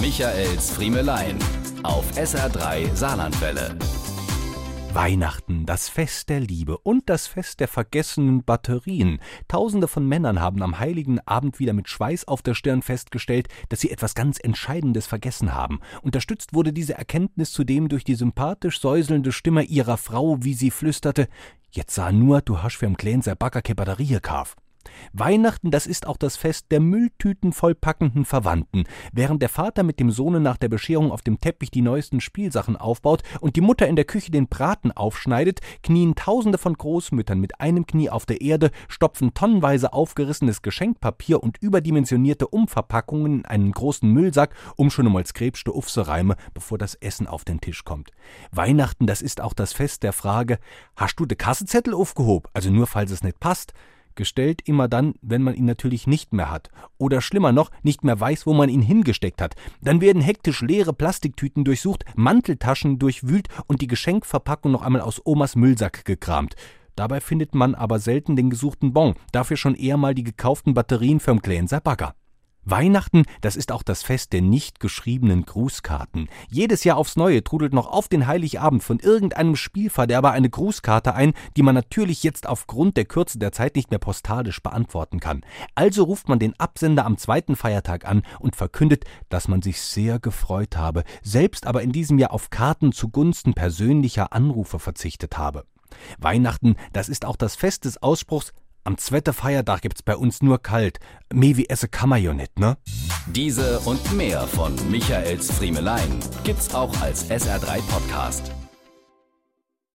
Michaels Friemelein auf SR3 Saarlandwelle. Weihnachten, das Fest der Liebe und das Fest der vergessenen Batterien. Tausende von Männern haben am heiligen Abend wieder mit Schweiß auf der Stirn festgestellt, dass sie etwas ganz Entscheidendes vergessen haben. Unterstützt wurde diese Erkenntnis zudem durch die sympathisch säuselnde Stimme ihrer Frau, wie sie flüsterte: Jetzt sah nur, du hast für am ke Batterie gekauft. Weihnachten, das ist auch das Fest der Mülltüten vollpackenden Verwandten. Während der Vater mit dem Sohne nach der Bescherung auf dem Teppich die neuesten Spielsachen aufbaut und die Mutter in der Küche den Braten aufschneidet, knien Tausende von Großmüttern mit einem Knie auf der Erde, stopfen tonnenweise aufgerissenes Geschenkpapier und überdimensionierte Umverpackungen in einen großen Müllsack, um schon einmal skrebste Ufse reime, bevor das Essen auf den Tisch kommt. Weihnachten, das ist auch das Fest der Frage, hast du de Kassezettel aufgehob, also nur falls es nicht passt? Gestellt immer dann, wenn man ihn natürlich nicht mehr hat. Oder schlimmer noch, nicht mehr weiß, wo man ihn hingesteckt hat. Dann werden hektisch leere Plastiktüten durchsucht, Manteltaschen durchwühlt und die Geschenkverpackung noch einmal aus Omas Müllsack gekramt. Dabei findet man aber selten den gesuchten Bon, dafür schon eher mal die gekauften Batterien vom Kläenser Bagger. Weihnachten, das ist auch das Fest der nicht geschriebenen Grußkarten. Jedes Jahr aufs Neue trudelt noch auf den Heiligabend von irgendeinem Spielverderber eine Grußkarte ein, die man natürlich jetzt aufgrund der Kürze der Zeit nicht mehr postalisch beantworten kann. Also ruft man den Absender am zweiten Feiertag an und verkündet, dass man sich sehr gefreut habe, selbst aber in diesem Jahr auf Karten zugunsten persönlicher Anrufe verzichtet habe. Weihnachten, das ist auch das Fest des Ausspruchs am zweiten Feiertag gibt's bei uns nur kalt. Mehr wie esse kann man ja nicht, ne? Diese und mehr von Michaels Friemelein gibt's auch als SR3 Podcast.